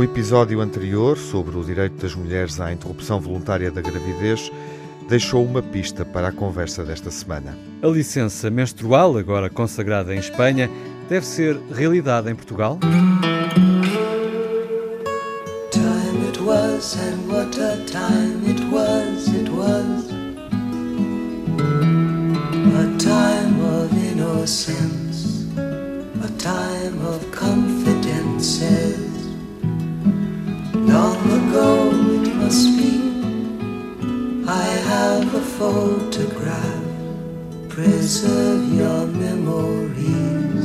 O episódio anterior, sobre o direito das mulheres à interrupção voluntária da gravidez, deixou uma pista para a conversa desta semana. A licença menstrual, agora consagrada em Espanha, deve ser realidade em Portugal? Time it was and what a time photograph Preserve your memories.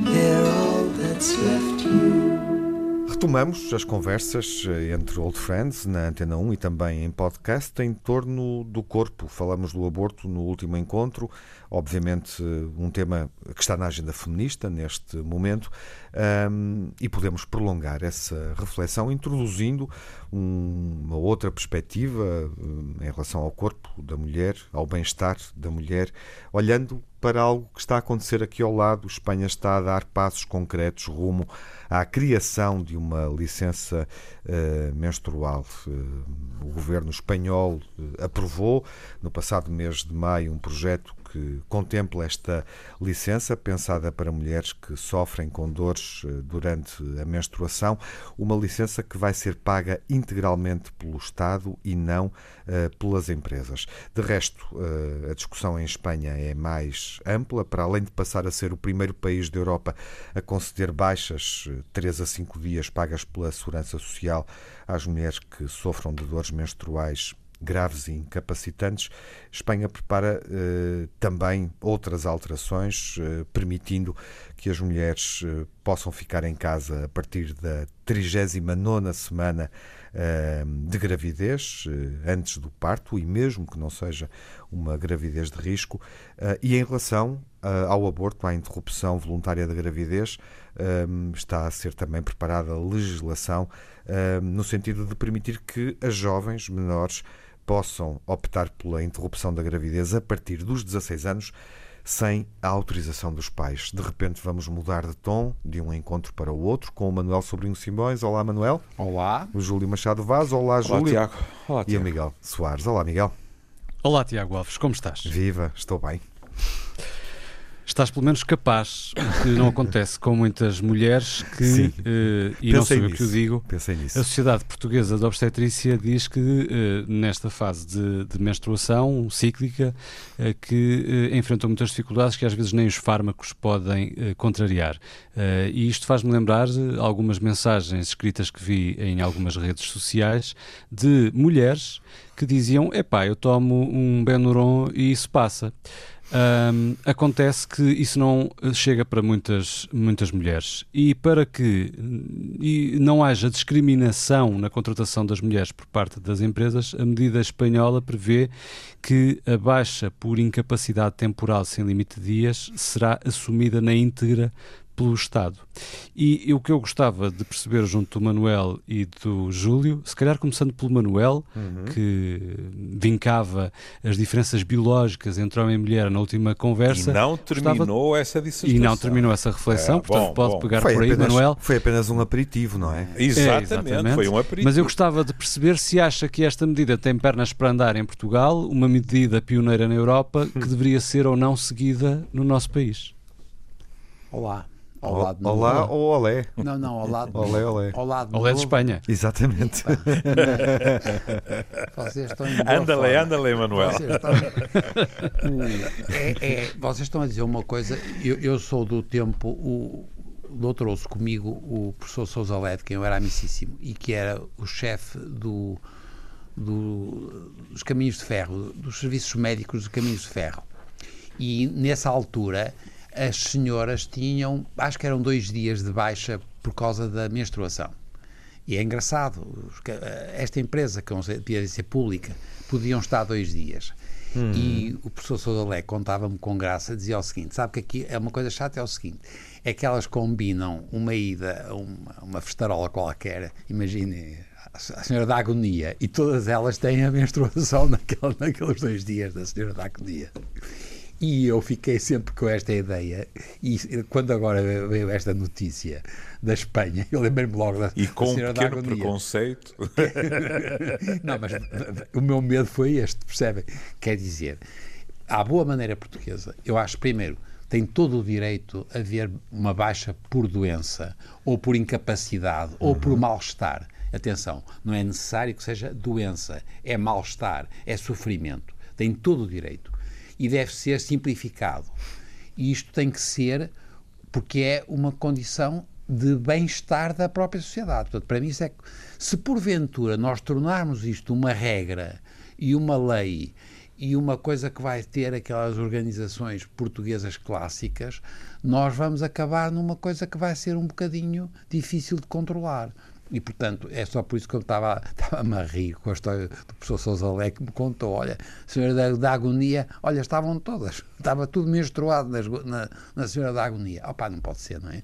They're all that's left you. Retomamos as conversas eh, entre Old Friends na Antena 1 e também em podcast em torno do corpo. Falamos do aborto no último encontro, obviamente um tema que está na agenda feminista neste momento, um, e podemos prolongar essa reflexão introduzindo um, uma outra perspectiva um, em relação ao corpo da mulher, ao bem-estar da mulher, olhando para algo que está a acontecer aqui ao lado. Espanha está a dar passos concretos rumo à criação de uma licença uh, menstrual. Uh, o governo espanhol uh, aprovou no passado mês de maio um projeto que contempla esta licença pensada para mulheres que sofrem com dores eh, durante a menstruação, uma licença que vai ser paga integralmente pelo Estado e não uh, pelas empresas. De resto, uh, a discussão em Espanha é mais ampla, para além de passar a ser o primeiro país da Europa a conceder baixas 3 a 5 dias pagas pela Segurança Social às mulheres que sofram de dores menstruais graves e incapacitantes, Espanha prepara eh, também outras alterações, eh, permitindo que as mulheres eh, possam ficar em casa a partir da 39 semana eh, de gravidez, eh, antes do parto, e mesmo que não seja uma gravidez de risco. Eh, e em relação ao aborto, à interrupção voluntária da gravidez, está a ser também preparada legislação no sentido de permitir que as jovens menores possam optar pela interrupção da gravidez a partir dos 16 anos sem a autorização dos pais. De repente vamos mudar de tom de um encontro para o outro com o Manuel Sobrinho Simões. Olá, Manuel. Olá. O Júlio Machado Vaz. Olá, Olá Júlio. Tiago. Olá, Tiago. E o Miguel Soares. Olá, Miguel. Olá, Tiago Alves. Como estás? Viva, estou bem estás pelo menos capaz, o que não acontece com muitas mulheres que, uh, e não sou eu que o digo, a Sociedade Portuguesa de Obstetrícia diz que uh, nesta fase de, de menstruação cíclica uh, que enfrentam muitas dificuldades que às vezes nem os fármacos podem contrariar. e isto faz-me lembrar algumas mensagens escritas que vi em algumas redes sociais de mulheres que diziam, epá, eu tomo um Benuron e isso passa. Um, acontece que isso não chega para muitas, muitas mulheres. E para que e não haja discriminação na contratação das mulheres por parte das empresas, a medida espanhola prevê que a baixa por incapacidade temporal sem limite de dias será assumida na íntegra pelo Estado. E, e, o que eu gostava de perceber junto do Manuel e do Júlio, se calhar começando pelo Manuel, uhum. que vincava as diferenças biológicas entre homem e mulher na última conversa. E não terminou gostava... essa dissertação. E não terminou essa reflexão, é, portanto bom, pode bom. pegar foi por aí, apenas, Manuel. Foi apenas um aperitivo, não é? Exatamente, é, exatamente, foi um aperitivo. Mas eu gostava de perceber se acha que esta medida tem pernas para andar em Portugal, uma medida pioneira na Europa, que deveria ser ou não seguida no nosso país. Olá. Ao lado Olá ou olé? Não, não, ao lado Olé, olé. Ao lado olé de Espanha. Exatamente. Vocês estão em Andale, andale, Manuel. Vocês estão... é, é, vocês estão a dizer uma coisa, eu, eu sou do tempo, o, o trouxe comigo o professor Sousa Led, quem eu era amicíssimo, e que era o chefe do, do, dos caminhos de ferro, dos serviços médicos dos caminhos de ferro. E nessa altura as senhoras tinham, acho que eram dois dias de baixa por causa da menstruação. E é engraçado, esta empresa, que devia ser pública, podiam estar dois dias. Hum. E o professor Sodalé contava-me com graça, dizia o seguinte: sabe que aqui é uma coisa chata, é o seguinte, é que elas combinam uma ida a uma, uma festarola qualquer, imagine a senhora da agonia, e todas elas têm a menstruação naquele, naqueles dois dias da senhora da agonia. E eu fiquei sempre com esta ideia, e quando agora veio esta notícia da Espanha, eu lembrei-me logo da E com um pequeno preconceito. Não, mas o meu medo foi este, percebem? Quer dizer, à boa maneira portuguesa, eu acho, primeiro, tem todo o direito a haver uma baixa por doença, ou por incapacidade, ou por uhum. mal-estar. Atenção, não é necessário que seja doença, é mal-estar, é sofrimento. Tem todo o direito e deve ser simplificado. E isto tem que ser porque é uma condição de bem-estar da própria sociedade. Portanto, para mim, isso é se porventura nós tornarmos isto uma regra e uma lei e uma coisa que vai ter aquelas organizações portuguesas clássicas, nós vamos acabar numa coisa que vai ser um bocadinho difícil de controlar. E, portanto, é só por isso que eu estava, estava a rir com a história do professor Sousa Lé, que me contou, olha, senhora da, da agonia, olha, estavam todas, estava tudo menstruado nas, na, na senhora da agonia. Opá, não pode ser, não é?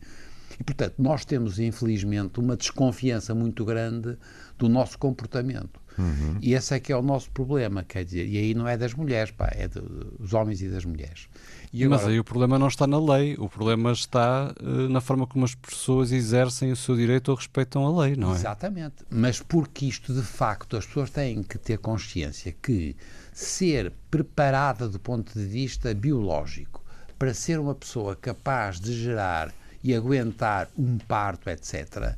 E, portanto, nós temos, infelizmente, uma desconfiança muito grande do nosso comportamento. Uhum. E esse é que é o nosso problema, quer dizer, e aí não é das mulheres, pá, é dos homens e das mulheres. E agora... Mas aí o problema não está na lei, o problema está uh, na forma como as pessoas exercem o seu direito ou respeitam a lei, não é? Exatamente. Mas porque isto, de facto, as pessoas têm que ter consciência que ser preparada do ponto de vista biológico para ser uma pessoa capaz de gerar e aguentar um parto, etc.,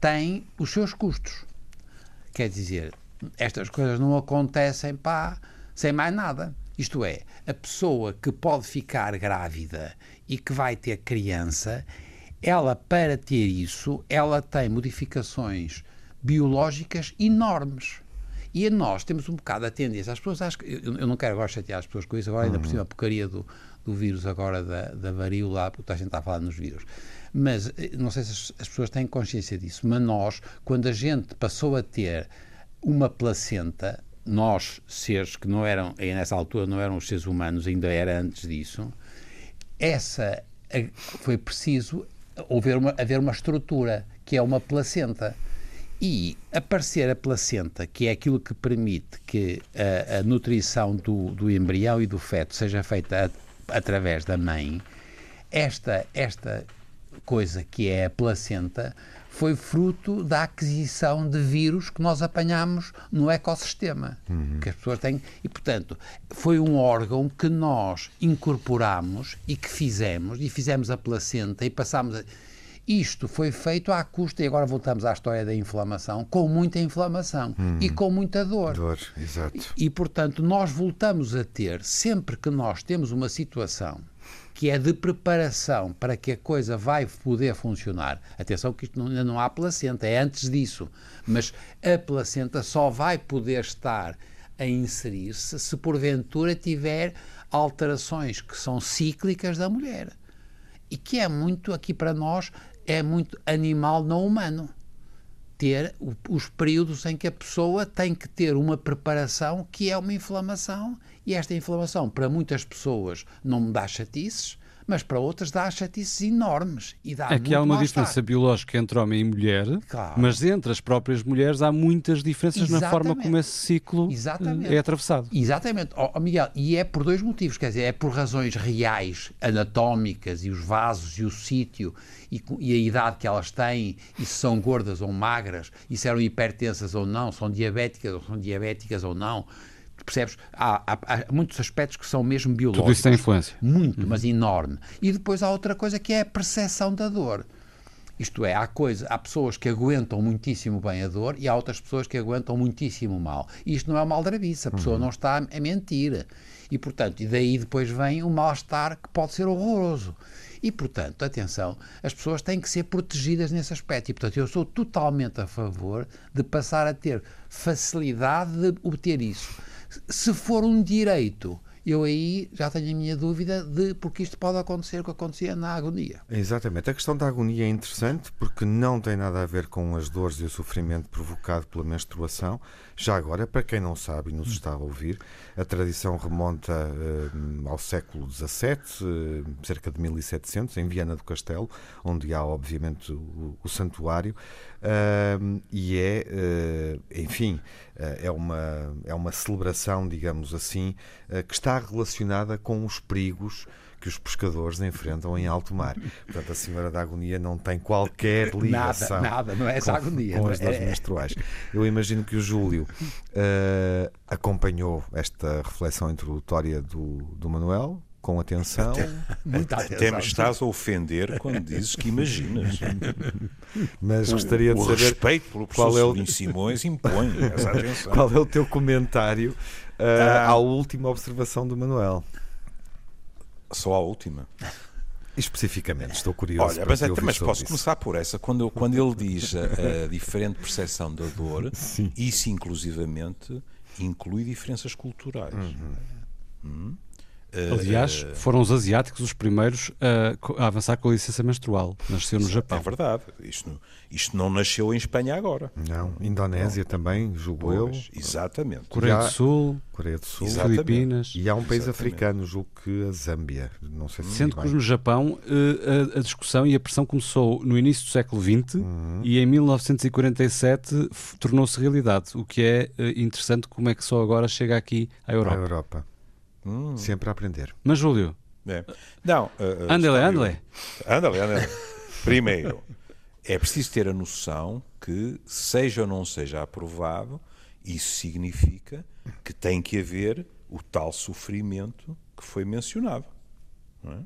tem os seus custos. Quer dizer, estas coisas não acontecem pá, sem mais nada. Isto é, a pessoa que pode ficar grávida e que vai ter criança, ela, para ter isso, ela tem modificações biológicas enormes. E a nós temos um bocado a tendência, as pessoas acham que, eu, eu não quero agora chatear as pessoas com isso, agora ainda por uhum. cima a porcaria do, do vírus agora da, da varíola, porque a gente está a falar nos vírus. Mas eh, não sei se as, as pessoas têm consciência disso, mas nós, quando a gente passou a ter uma placenta, nós, seres que não eram, nessa altura não eram os seres humanos, ainda era antes disso, essa foi preciso haver uma, haver uma estrutura, que é uma placenta. E aparecer a placenta, que é aquilo que permite que a, a nutrição do, do embrião e do feto seja feita a, através da mãe, esta, esta coisa que é a placenta foi fruto da aquisição de vírus que nós apanhamos no ecossistema uhum. que as pessoas têm e portanto foi um órgão que nós incorporamos e que fizemos e fizemos a placenta e passámos a... isto foi feito à custa e agora voltamos à história da inflamação com muita inflamação uhum. e com muita dor dor exato e, e portanto nós voltamos a ter sempre que nós temos uma situação que é de preparação para que a coisa vai poder funcionar. Atenção que isto não, ainda não há placenta, é antes disso. Mas a placenta só vai poder estar a inserir-se se porventura tiver alterações que são cíclicas da mulher. E que é muito, aqui para nós, é muito animal não humano. Ter os períodos em que a pessoa tem que ter uma preparação que é uma inflamação e esta inflamação, para muitas pessoas, não me dá chatices, mas para outras dá chatices enormes. E dá é que há uma diferença biológica entre homem e mulher, claro. mas entre as próprias mulheres há muitas diferenças Exatamente. na forma como esse ciclo eh, Exatamente. é atravessado. Exatamente. Oh, Miguel, e é por dois motivos, quer dizer, é por razões reais, anatómicas, e os vasos, e o sítio, e, e, a idade que elas têm, e se são gordas ou magras, e se eram hipertensas ou não, são diabéticas ou são diabéticas ou não, Percebes? Há, há, há, muitos aspectos que são mesmo biológicos. Tudo isso tem influência. Muito, uhum. mas enorme. E depois há outra coisa que é a percepção da dor. Isto é, há, coisa, há pessoas que aguentam muitíssimo bem a dor e há outras pessoas que aguentam muitíssimo mal. E isto não é mal drabice, a pessoa uhum. não está a mentir. E, portanto, e daí depois vem o mal-estar que pode ser horroroso. E, portanto, atenção, as pessoas têm que ser protegidas nesse aspecto. E, portanto, eu sou totalmente a favor de passar a ter facilidade de obter isso se for um direito, eu aí já tenho a minha dúvida de porque isto pode acontecer o que acontecia na agonia. Exatamente. A questão da agonia é interessante porque não tem nada a ver com as dores e o sofrimento provocado pela menstruação. Já agora, para quem não sabe e nos está a ouvir, a tradição remonta uh, ao século XVII, eh, cerca de 1700, em Viana do Castelo, onde há, obviamente, o, o santuário. Uh, e é, uh, enfim, uh, é, uma, é uma celebração, digamos assim, que está relacionada com os perigos que os pescadores enfrentam em alto mar. Portanto, a Senhora da Agonia não tem qualquer ligação. Nada, nada, não é essa com, agonia. Com as dores é... menstruais. Eu imagino que o Júlio uh, acompanhou esta reflexão introdutória do, do Manuel, com atenção. Até, Muita atenção. até me estás a ofender quando dizes que imaginas. Mas o, gostaria de o saber. respeito pelo professor qual é o... Simões impõe essa atenção. Qual é o teu comentário uh, ah, à última observação do Manuel? Só a última. Especificamente, estou curioso. Olha, mas, é, mas posso isso. começar por essa. Quando, quando ele diz a, a diferente percepção da dor, Sim. isso inclusivamente inclui diferenças culturais. Uhum. Hum? Aliás, uh, foram os asiáticos os primeiros a, a, avançar com a licença menstrual. Nasceu no Japão. É verdade. Isto, isto não nasceu em Espanha agora. Não. Indonésia não. também, julgo pois, eu. Exatamente. Coreia do Sul. Coreia do Sul. Filipinas. E há um país exatamente. africano, julgo que a Zâmbia. Não sei se Sendo que no Japão eh, a, a, discussão e a pressão começou no início do século XX uhum. e em 1947 tornou-se realidade. O que é eh, interessante como é que só agora chega aqui à Europa. À Europa. Hum. Sempre a aprender. Mas, Júlio. É. Não. Uh, uh, andele, andele. Andele, andele. Primeiro, é preciso ter a noção que, seja ou não seja aprovado, isso significa que tem que haver o tal sofrimento que foi mencionado. Não é?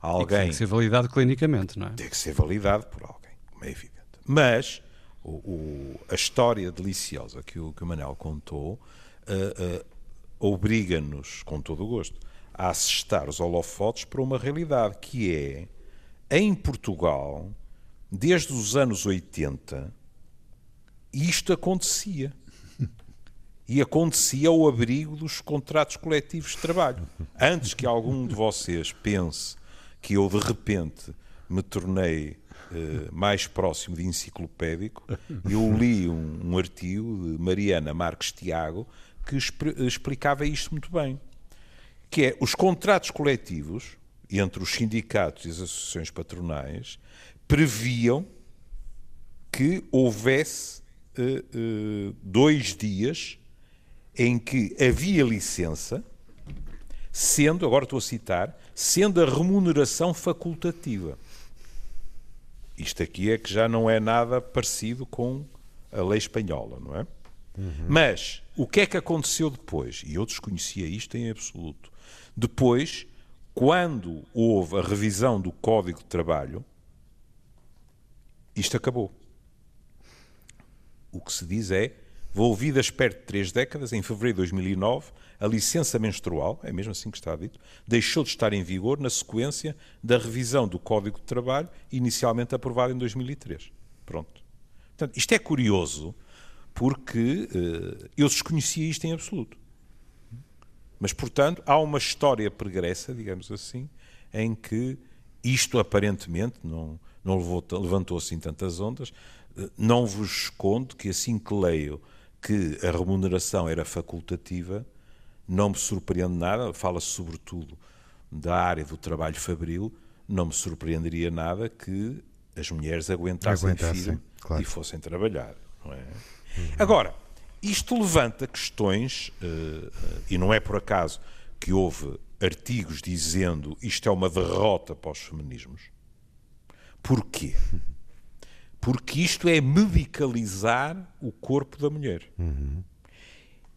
Alguém, tem que ser validado clinicamente, não é? Tem que ser validado por alguém, como é evidente. Mas o, o, a história deliciosa que o, que o Manel contou uh, obriga-nos, com todo o gosto, a assestar os holofotes para uma realidade que é, em Portugal, desde os anos 80, isto acontecia. E acontecia ao abrigo dos contratos coletivos de trabalho. Antes que algum de vocês pense que eu, de repente, me tornei eh, mais próximo de enciclopédico, eu li um, um artigo de Mariana Marques Tiago que explicava isto muito bem, que é os contratos coletivos entre os sindicatos e as associações patronais previam que houvesse uh, uh, dois dias em que havia licença, sendo, agora estou a citar, sendo a remuneração facultativa. Isto aqui é que já não é nada parecido com a lei espanhola, não é? Uhum. Mas o que é que aconteceu depois? E eu desconhecia isto em absoluto. Depois, quando houve a revisão do Código de Trabalho, isto acabou. O que se diz é, volvidas perto de três décadas, em fevereiro de 2009, a licença menstrual, é mesmo assim que está dito, deixou de estar em vigor na sequência da revisão do Código de Trabalho, inicialmente aprovada em 2003. Pronto. Portanto, isto é curioso, porque uh, eu desconhecia isto em absoluto. Mas, portanto, há uma história pregressa, digamos assim, em que isto aparentemente não, não levantou assim tantas ondas. Uh, não vos escondo que assim que leio que a remuneração era facultativa, não me surpreende nada, fala-se sobretudo da área do trabalho fabril, não me surpreenderia nada que as mulheres aguentassem, aguentassem filho claro. e fossem trabalhar. Não é? Agora, isto levanta questões, uh, e não é por acaso que houve artigos dizendo isto é uma derrota para os feminismos. Porquê? Porque isto é medicalizar o corpo da mulher.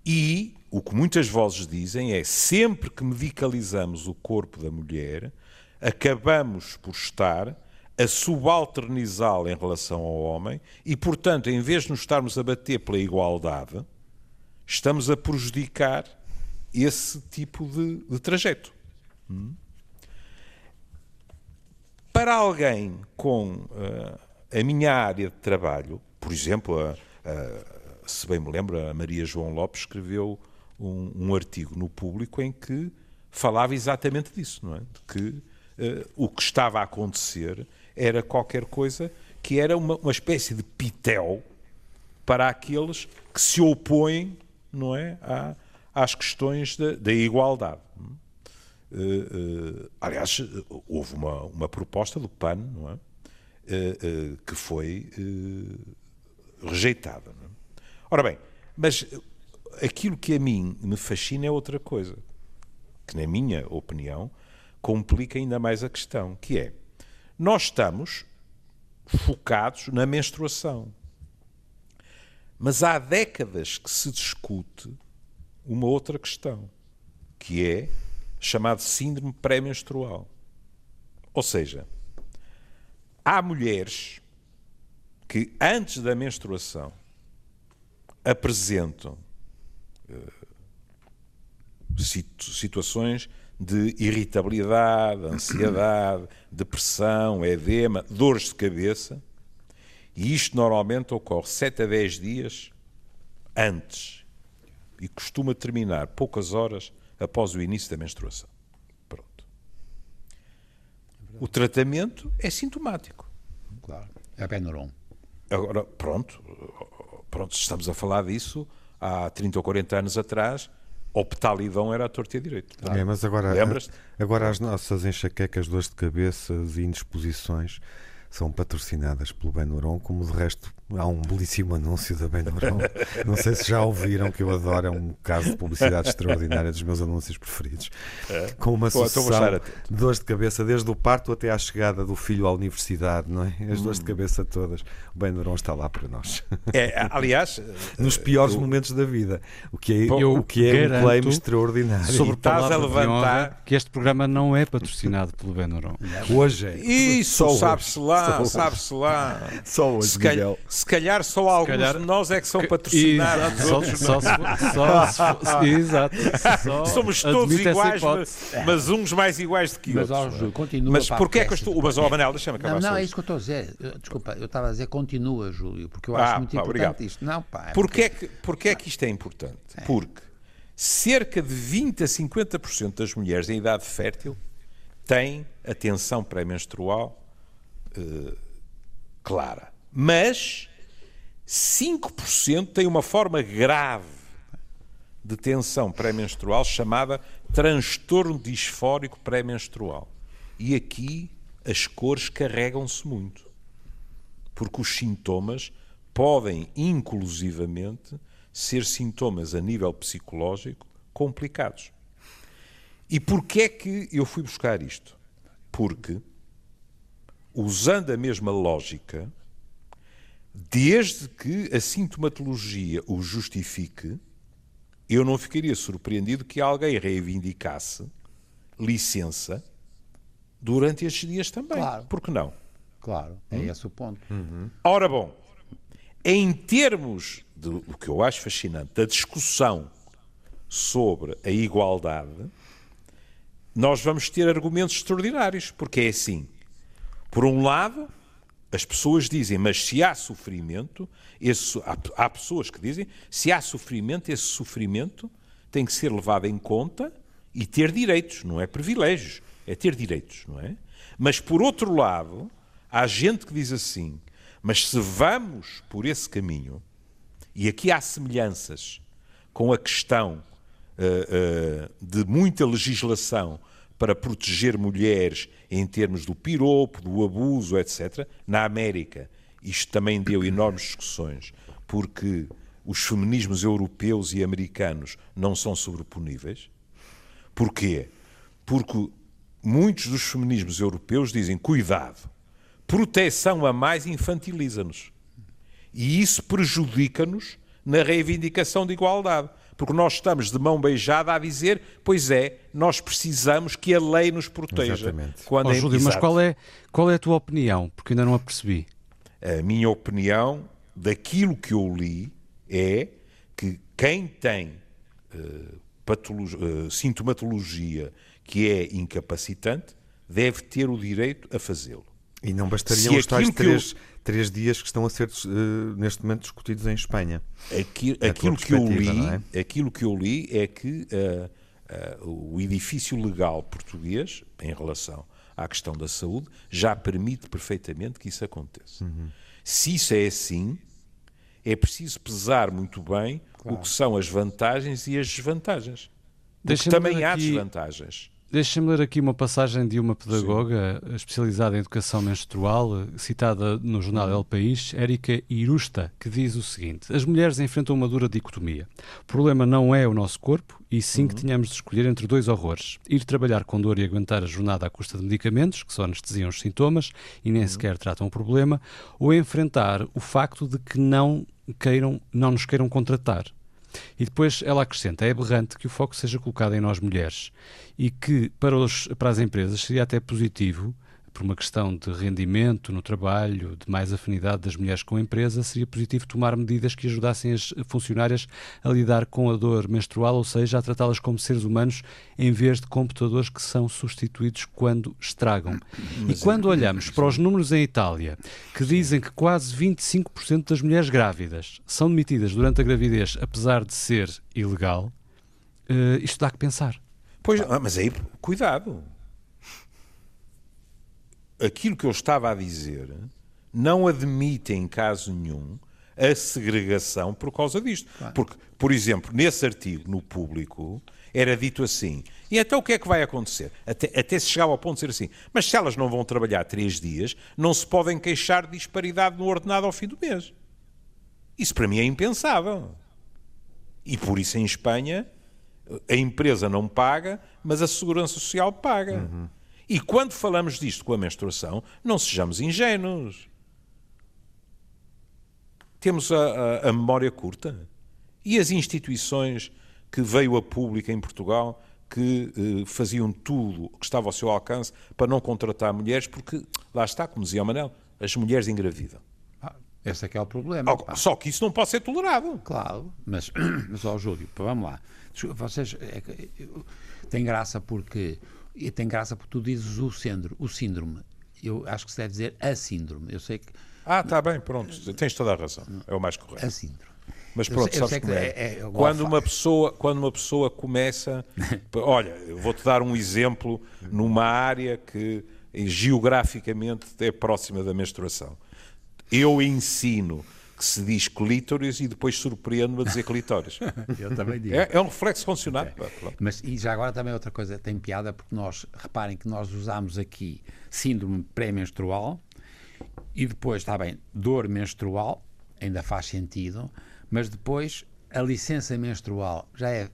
E o que muitas vozes dizem é sempre que medicalizamos o corpo da mulher, acabamos por estar a subalternizá-lo em relação ao homem e, portanto, em vez de nos estarmos a bater pela igualdade, estamos a prejudicar esse tipo de, de trajeto. Hum? Para alguém com uh, a minha área de trabalho, por exemplo, a, a, se bem me lembro, a Maria João Lopes escreveu um, um artigo no público em que falava exatamente disso, não é? De que uh, o que estava a acontecer era qualquer coisa que era uma, uma espécie de pitel para aqueles que se opõem não é, à, às questões da, da igualdade. Uh, uh, aliás, houve uma, uma proposta do PAN não é? Uh, que foi rejeitada. É? Ora bem, mas aquilo que a mim me fascina é outra coisa. que, na minha opinião, complica ainda mais a questão, que é, nós estamos focados na menstruação. Mas há décadas que se discute uma outra questão, que é chamado síndrome pré-menstrual. Ou seja, há mulheres que antes da menstruação apresentam uh, situ situações de irritabilidade, ansiedade, depressão, edema, dores de cabeça, e isto normalmente ocorre 7 a 10 dias antes e costuma terminar poucas horas após o início da menstruação. Pronto. O tratamento é sintomático. Claro. É Benuron. Agora, pronto, pronto, estamos a falar disso há 30 ou 40 anos atrás, optalidão era a torta e a direito. É, mas agora, agora as nossas enxaquecas, dores de cabeça e indisposições são patrocinadas pelo Benuron, como de resto há um belíssimo anúncio da Benuron. Não sei se já ouviram, que eu adoro, é um caso de publicidade extraordinária dos meus anúncios preferidos. É. Com uma sucessão de dores de cabeça, desde o parto até à chegada do filho à universidade, não é? As dores de hum. cabeça todas. O Benuron está lá para nós. É, aliás, nos piores eu, momentos da vida, o que é, eu o que é um claim extraordinário. Sobre estás a levantar que este programa não é patrocinado pelo Benuron. Hoje é. Isso, sabe-se lá sabe-se lá. Só hoje, se, calhar, se calhar só alguns calhar, de nós é que são patrocinados. Exato, só, só, só, exato. Somos todos iguais, mas, mas, uns mais iguais do que mas, outros. Júlio, continua mas porquê é que eu estou... Mas, ó, Manel, deixa-me acabar Não, não é isso que eu estou a dizer. Desculpa, eu estava a dizer continua, Júlio, porque eu acho ah, muito pá, importante obrigado. isto. Não, pá. É porquê, porque... é que, porquê é que isto é importante? É. Porque cerca de 20 a 50% das mulheres em idade fértil têm a tensão pré-menstrual uh, clara. Mas 5% tem uma forma grave de tensão pré-menstrual chamada transtorno disfórico pré-menstrual. E aqui as cores carregam-se muito. Porque os sintomas podem, inclusivamente, ser sintomas a nível psicológico complicados. E porquê é que eu fui buscar isto? Porque usando a mesma lógica, desde que a sintomatologia o justifique, eu não ficaria surpreendido que alguém reivindicasse licença durante estes dias também. Claro. Por que não? Claro, é hum? esse o ponto. Uhum. Ora bom, em termos do que eu acho fascinante, da discussão sobre a igualdade, nós vamos ter argumentos extraordinários, porque é assim. Por um lado, as pessoas dizem, mas se há sofrimento, esse, há, há, pessoas que dizem, se há sofrimento, esse sofrimento tem que ser levado em conta e ter direitos, não é privilégios, é ter direitos, não é? Mas por outro lado, há gente que diz assim, mas se vamos por esse caminho, e aqui há semelhanças com a questão uh, uh, de muita legislação para proteger mulheres em termos do piropo, do abuso, etc. Na América, isto também deu enormes discussões, porque os feminismos europeus e americanos não são sobreponíveis. Porquê? Porque muitos dos feminismos europeus dizem: cuidado, proteção a mais infantiliza-nos. E isso prejudica-nos na reivindicação de igualdade porque nós estamos de mão beijada a dizer, pois é, nós precisamos que a lei nos proteja. Exatamente. Quando oh, é Júlio, mas qual é, qual é a tua opinião? Porque ainda não a percebi. A minha opinião, daquilo que eu li, é que quem tem uh, uh, sintomatologia que é incapacitante deve ter o direito a fazê-lo. E não bastariam os tais três, eu... três dias que estão a ser uh, neste momento discutidos em Espanha. Aquilo, aquilo que eu li, é? aquilo que eu li é que uh, uh, o edifício legal português, em relação à questão da saúde, já permite perfeitamente que isso aconteça. Uhum. Se isso é assim, é preciso pesar muito bem claro. o que são as vantagens e as desvantagens. Porque também há desvantagens. Deixa-me ler aqui uma passagem de uma pedagoga Sim. especializada em educação menstrual, citada no jornal El País, Érica Irusta, que diz o seguinte: As mulheres enfrentam uma dura dicotomia. O problema não é o nosso corpo, e sim que uhum. tenhamos de escolher entre dois horrores: ir trabalhar com dor e aguentar a jornada à custa de medicamentos, que só anestesiam os sintomas e nem uhum. sequer tratam o problema, ou enfrentar o facto de que não queiram, não nos queiram contratar. E depois ela acrescenta: é aberrante que o foco seja colocado em nós mulheres e que para, os, para as empresas seria até positivo por uma questão de rendimento no trabalho, de mais afinidade das mulheres com a empresa, seria positivo tomar medidas que ajudassem as funcionárias a lidar com a dor menstrual, ou seja, a tratá-las como seres humanos em vez de computadores que são substituídos quando estragam. Mas e quando é... olhamos para os números em Itália, que dizem que quase 25% das mulheres grávidas são demitidas durante a gravidez, apesar de ser ilegal, uh, isto dá que pensar. Pois, ah, mas aí, cuidado aquilo que eu estava a dizer não admite em caso nenhum a segregação por causa disto. Claro. Porque, por exemplo, nesse artigo no público era dito assim. E então o que é que vai acontecer? Até, até se chegava ao ponto de ser assim. Mas se elas não vão trabalhar três dias, não se podem queixar de disparidade no ordenado ao fim do mês. Isso para mim é impensável. E por isso em Espanha a empresa não paga, mas a segurança social paga. Uhum. E quando falamos disto com a menstruação, não sejamos ingênuos. Temos a, a, a memória curta. E as instituições que veio a público em Portugal que eh, faziam tudo o que estava ao seu alcance para não contratar mulheres, porque, lá está, como dizia o Manel, as mulheres engravidam. Ah, esse é que é o problema. Só que isso não pode ser tolerado. Claro, mas, mas ó, Júlio, vamos lá. Vocês, é, tem graça porque e tem graça porque tu dizes o síndrome. O síndrome. Eu acho que se deve dizer a síndrome. Eu sei que. Ah, está bem, pronto. Tens toda a razão. É o mais correto. A síndrome. Mas pronto, eu sei, sabes como é? é, é quando, uma pessoa, quando uma pessoa começa. olha, eu vou-te dar um exemplo numa área que geograficamente é próxima da menstruação. Eu ensino que se diz clítoris e depois surpreendo-me a dizer clitóris. Eu também digo. É, é um reflexo funcionado. Okay. Mas e já agora também outra coisa tem piada, porque nós, reparem que nós usamos aqui síndrome pré-menstrual e depois, está bem, dor menstrual, ainda faz sentido, mas depois a licença menstrual já é,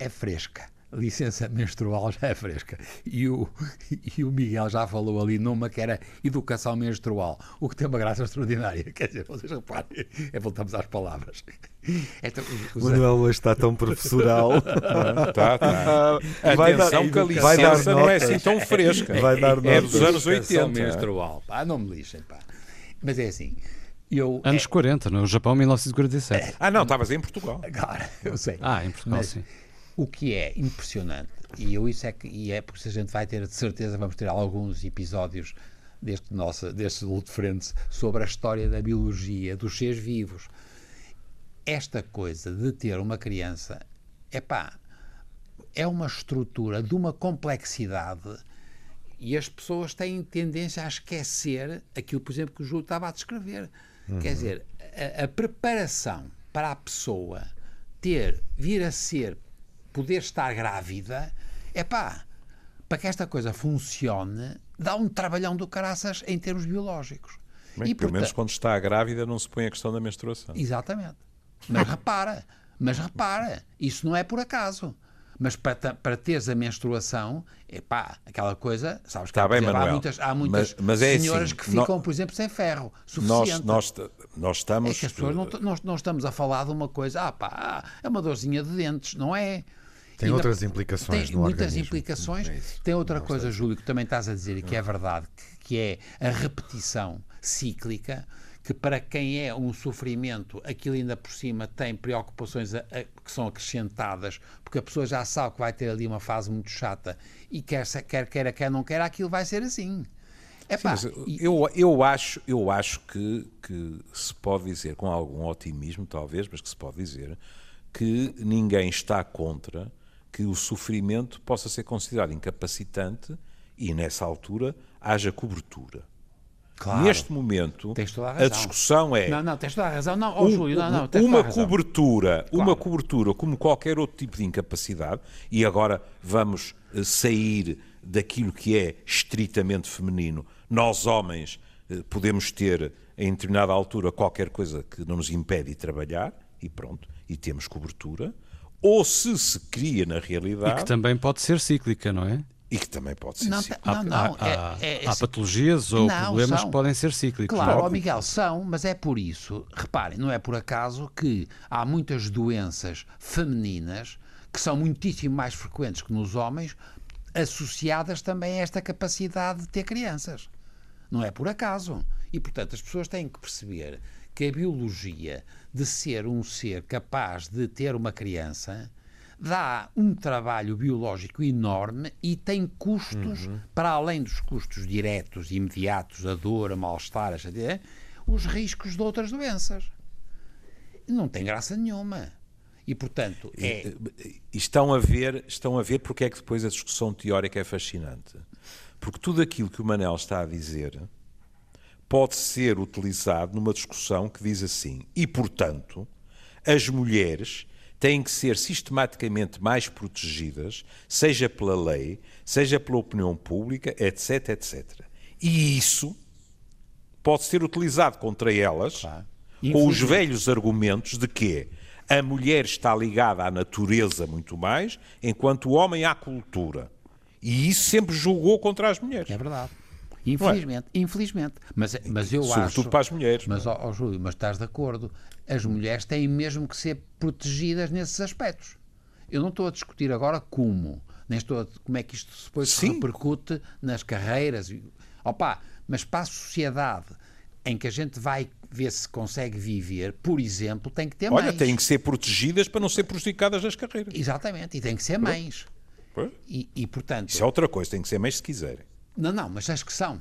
é fresca licença menstrual já é fresca. E o, e o Miguel já falou ali numa que era educação menstrual, o que tem uma graça extraordinária. Quer dizer, vocês reparem, é, voltamos às palavras. Então, o Manuel hoje está tão professoral. está, está. Vai Atenção dar, que a licença não é assim tão fresca. Vai dar é dos anos 80. menstrual. Pá, não me lixem, pá. Mas é assim. Eu, Anos é... 40, no Japão 1947. Ah, não, estavas em Portugal. Claro, eu sei. Ah, em Portugal, Mas, sim. O que é impressionante, e eu isso é que e é porque a gente vai ter de certeza, vamos ter alguns episódios deste nosso deste Luto Frente sobre a história da biologia, dos seres vivos. Esta coisa de ter uma criança, é pá, é uma estrutura de uma complexidade e as pessoas têm tendência a esquecer aquilo, por exemplo, que o Júlio estava a descrever. Uhum. Quer dizer, a, a preparação para a pessoa ter, vir a ser poder estar grávida, é pá, para que esta coisa funcione, dá um trabalhão do caraças em termos biológicos. Bem, e, pelo menos quando está grávida não se põe a questão da menstruação. Exatamente. Mas repara, mas repara, isso não é por acaso. Mas para, para teres a menstruação, é pá, aquela coisa, sabes que tá bem, há muitas, há muitas mas, mas é senhoras assim, que ficam, nós, por exemplo, sem ferro suficiente. Nós, nós, nós estamos... É que as pessoas não, nós, não estamos a falar de uma coisa, ah pá, é uma dorzinha de dentes, não é? Tem outras implicações tem muitas organismo. implicações. É tem outra coisa, Júlio, que também estás a dizer e que é verdade, que, que é a repetição cíclica, que para quem é um sofrimento, aquilo ainda por cima tem preocupações a, a, que são acrescentadas, porque a pessoa já sabe que vai ter ali uma fase muito chata e quer, quer queira, quer não quer, aquilo vai ser assim. Epá, Sim, eu, eu acho, eu acho que, que se pode dizer, com algum otimismo talvez, mas que se pode dizer, que ninguém está contra que o sofrimento possa ser considerado incapacitante e, nessa altura, haja cobertura. Claro. Neste momento, a a, discussão é Não, não, tens toda a razão. Não, ó, um- Júlio, não, não, um- uma cobertura, uma cobertura como qualquer outro tipo de incapacidade, e agora vamos eh, sair daquilo que é estritamente feminino. Nós, homens, eh, podemos ter em determinada altura qualquer coisa que não nos impede de trabalhar, e pronto, e temos cobertura. Ou se se cria na E realidade, que também pode ser cíclica, não é? e que também pode ser Não, cíclico. não, não. há, é- há- é- há patologias ou Não, problemas são. que podem ser cíclicos. Claro, é? ó Miguel, são, mas é por isso, reparem, não é por acaso que há muitas doenças femininas que são muitíssimo mais frequentes que nos homens, associadas também a esta capacidade de ter crianças. Não é por acaso. E, portanto, as pessoas têm que perceber que a biologia de ser um ser capaz de ter uma criança dá um trabalho biológico enorme e tem custos, para além dos custos diretos, imediatos, a dor, a mal-estar, os riscos de outras doenças. Não tem graça nenhuma. E, portanto, é. E estão a ver, estão a ver porque é que depois a discussão teórica é fascinante. Porque tudo aquilo que o Manel está a dizer pode ser utilizado numa discussão que diz assim: e portanto, as mulheres têm que ser sistematicamente mais protegidas, seja pela lei, seja pela opinião pública, etc, etc. E isso pode ser utilizado contra elas com os velhos argumentos de que a mulher está ligada à natureza muito mais, enquanto o homem à cultura. E isso sempre julgou contra as mulheres. É verdade. Infelizmente, infelizmente. Mas, mas eu Sobretudo acho. para as mulheres. Mas, ó, ó, Júlio, mas estás de acordo? As mulheres têm mesmo que ser protegidas nesses aspectos. Eu não estou a discutir agora como, nem estou a, como é que isto depois se Sim. repercute nas carreiras. Opa, mas para a sociedade em que a gente vai ver se consegue viver, por exemplo, tem que ter Olha, mães. têm que ser protegidas para não ser prejudicadas nas carreiras. Exatamente, e tem que ser mães. Pois. E, e, portanto, Isso é outra coisa, tem que ser mães se quiserem. Não, não, mas as que são.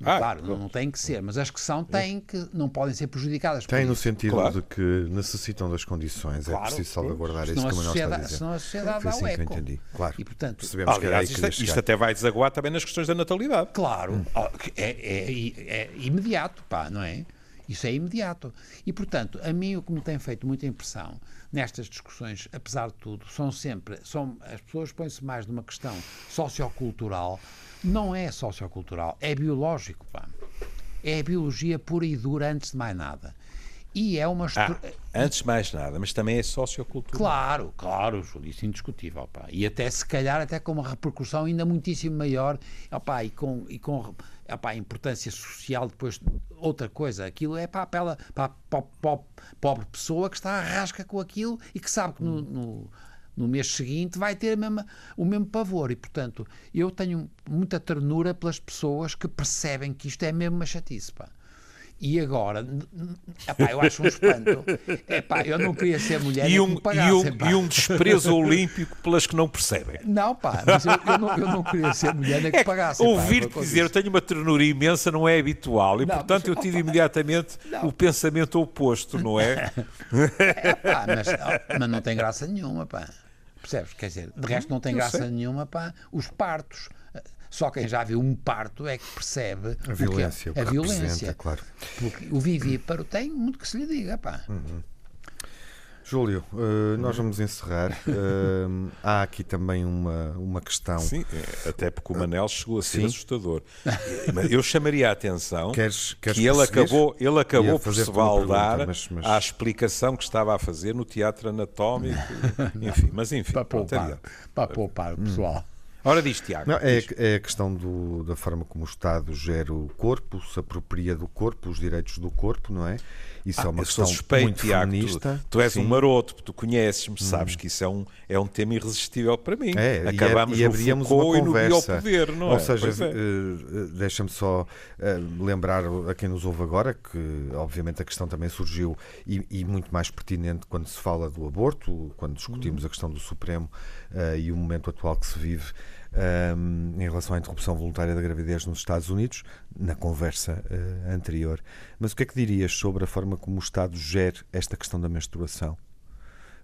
Ah, claro, pronto. não têm que ser, mas as que são têm que não podem ser prejudicadas. Tem no sentido Claro. de que necessitam das condições, é Claro, preciso salvaguardar isso, senão a como nós está a sociedade, dizer. senão a sociedade Foi dá assim o que eu eco. entendi. Claro. E portanto, Percebemos que era Aliás, que isto, ia isto até vai desaguar também nas questões da natalidade. claro, ó, é, é- é imediato, pá, não é? Isso é imediato. E, portanto, a mim o que me tem feito muita impressão nestas discussões, apesar de tudo, são sempre. São, as pessoas põem-se mais numa questão sociocultural. Não é sociocultural, é biológico, pá. É a biologia pura e dura antes de mais nada. E é uma Ah, estru... antes de mais nada, mas também é sociocultural. Claro, claro, Júlio, isso é indiscutível. Pá. E até, se calhar, até com uma repercussão ainda muitíssimo maior opá, e com, e com opá, importância social depois outra coisa. Aquilo é para, para, para a po- po- pobre pessoa que está à rasca com aquilo e que sabe que no, no, no mês seguinte vai ter mesma- o mesmo pavor. E, portanto, eu tenho muita ternura pelas pessoas que percebem que isto é mesmo uma chatice. Pá. E agora, epá, eu acho um espanto. Epá, eu não queria ser mulher E um, me e, pagassem, um, e um desprezo olímpico pelas que não percebem. Não, pá, mas eu, eu não, eu não queria ser mulher nem que É que pagassem. pá, Ouvir-te dizer eu tenho uma ternura imensa não é habitual e, Não, portanto, mas- eu tive opa, imediatamente não. o pensamento oposto, não é? Pá, mas, mas não tem graça nenhuma, pá. Percebes? Quer dizer, de resto não tem Eu graça sei. nenhuma, pá, os partos. Só quem já viu um parto é que percebe A o que é- violência, o que a violência. claro. Porque o vivíparo tem muito que se lhe diga, pá. Júlio, eh, nós vamos encerrar. Eh, há aqui também uma, uma questão. Sim, é, até porque o Manel chegou a ser Sim. assustador. Mas Eu chamaria a atenção Queres- queres que ele acabou, ele acabou por se pergunta, mas- mas- à explicação que estava a fazer no teatro anatómico. enfim, mas enfim. Para poupar, para poupar o pessoal. Ora diz, Tiago. Não, é, é a questão do- da forma como o Estado gera o corpo, se apropria do corpo, os direitos do corpo, não é? Isso é uma questão suspeito, muito Tiago. feminista. Tu, tu és Sim. um maroto, tu conheces-me, sabes que isso é um, é um tema irresistível para mim. É, e- Acabamos e, no abríamos Foucault uma e no conversa. biopoder, não Ou é? seja, é. eh, eh, deixa-me só eh, lembrar a quem nos ouve agora que, obviamente, a questão também surgiu e, e muito mais pertinente quando se fala do aborto, quando discutimos a questão do Supremo eh, e o momento atual que se vive eh, em relação à interrupção voluntária da gravidez nos Estados Unidos, na conversa eh, anterior. Mas o que é que dirias sobre a forma como o Estado gera esta questão da menstruação?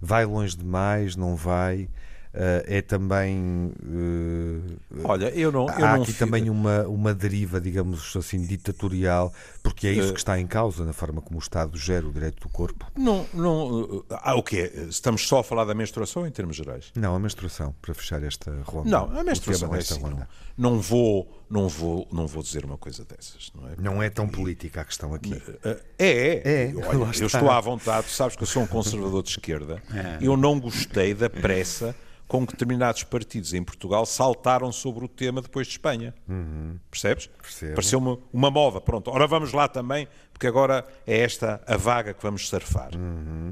Vai longe demais? Não vai? eh, é também. eh, Olha, eu não. eu há não aqui fi- também uma, uma deriva, digamos assim, ditatorial, porque é isso Eh, que está em causa na forma como o Estado gera o direito do corpo. Não, não. Ah, o quê? Estamos só a falar da menstruação em termos gerais? Não, a menstruação, para fechar esta ronda. Não, a menstruação é assim. Não, ronda. não vou, não vou, não vou dizer uma coisa dessas, não é? Não é tão política a questão aqui. É, é. É, Olha, eu estou à vontade, sabes que eu sou um conservador de esquerda. Eu não gostei da pressa com que determinados partidos em Portugal saltaram sobre o tema depois de Espanha. Percebes? Percebo. Pareceu-me uma moda. Pronto, ora vamos lá também, porque agora é esta a vaga que vamos surfar.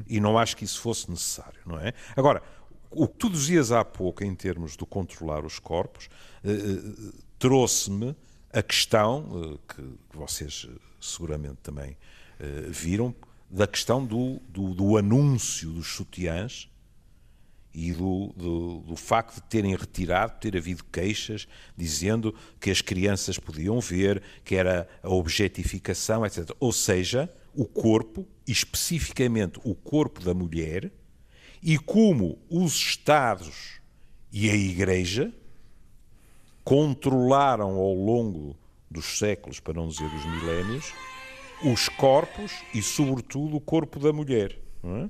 E não acho que isso fosse necessário, não é? Agora, o que tu dizias há pouco em termos de controlar os corpos, eh, eh, trouxe-me a questão, eh, que, que vocês eh, seguramente também eh, viram, da questão do, do, do anúncio dos sutiãs e do, do, do facto de terem retirado, ter havido queixas dizendo que as crianças podiam ver, que era a objetificação, etc. Ou seja, o corpo, especificamente o corpo da mulher, e como os Estados e a Igreja controlaram ao longo dos séculos, para não dizer dos milénios, os corpos e, sobretudo, o corpo da mulher. é?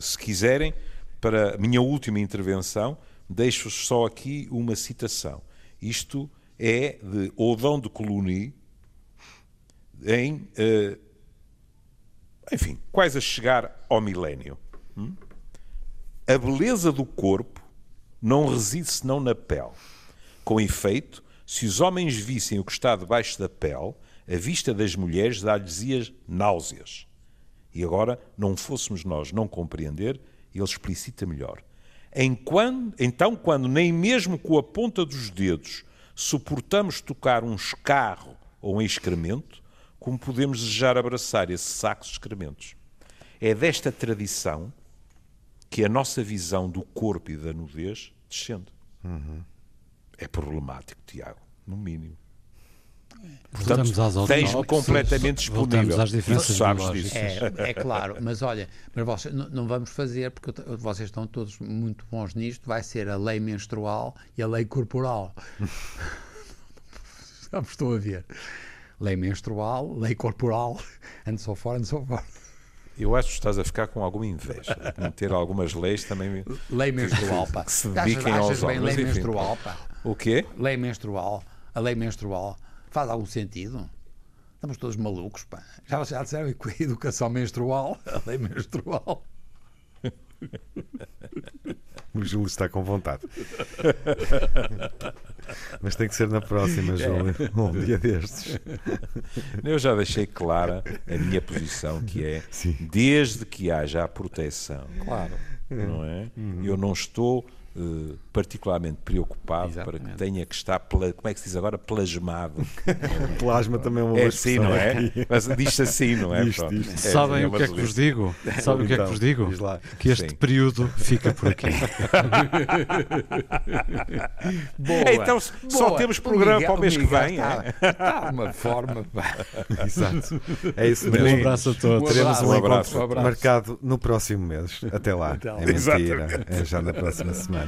Se quiserem, para a minha última intervenção, deixo-vos só aqui uma citação. Isto é de Odão de Colony, em, eh, enfim, quase a chegar ao milénio. Hum? A beleza do corpo não reside senão na pele. Com efeito, se os homens vissem o que está debaixo da pele, a vista das mulheres dá-lhes náuseas. E agora, não fôssemos nós não compreender, ele explicita melhor. Enquanto, então, quando nem mesmo com a ponta dos dedos suportamos tocar um escarro ou um excremento, como podemos desejar abraçar esse saco de excrementos? É desta tradição que a nossa visão do corpo e da nudez descende. É problemático, Tiago, no mínimo. Voltamos às completamente disponível. Voltamos às diferenças sabes disso. É, é claro, mas olha, mas vocês, não, não vamos fazer, porque vocês estão todos muito bons nisto, vai ser a lei menstrual e a lei corporal. Já me estou a ver. Lei menstrual, lei corporal, and so forth, and so forth. Eu acho que estás a ficar com alguma inveja. de Meter algumas leis também. Lei menstrual, pá. Que se dediquem aos homens, lei menstrual, pá? O quê? Lei menstrual, a lei menstrual, faz algum sentido? Estamos todos malucos, pá. Já, já disseram que a educação menstrual, a lei menstrual. O Júlio está com vontade. Mas tem que ser na próxima, Júlio. Um dia destes. Eu já deixei clara a minha posição, que é Sim. desde que haja a proteção, claro, não é? Eu não estou eh, particularmente preocupado para que Exatamente. tenha que estar, pla- como é que se diz agora, plasmado. Plasma também é uma boa É assim, expressão não é? Mas diz-se assim, não é? Diz, diz. É, Sabem é o uma que é que vos beleza. digo? Sabem o que é que Então, vos digo? Que este Sim. período fica por aqui. Boa. Então, só Boa. temos O programa Miguel- para o mês que Miguel vem, Está, é? está uma forma. Exato. É isso Um mesmo. abraço a todos. Teremos um, Um abraço. Um abraço. marcado no próximo mês. Até lá. Até lá. É mentira. É já na próxima semana.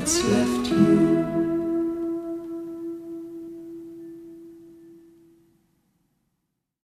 that's left you.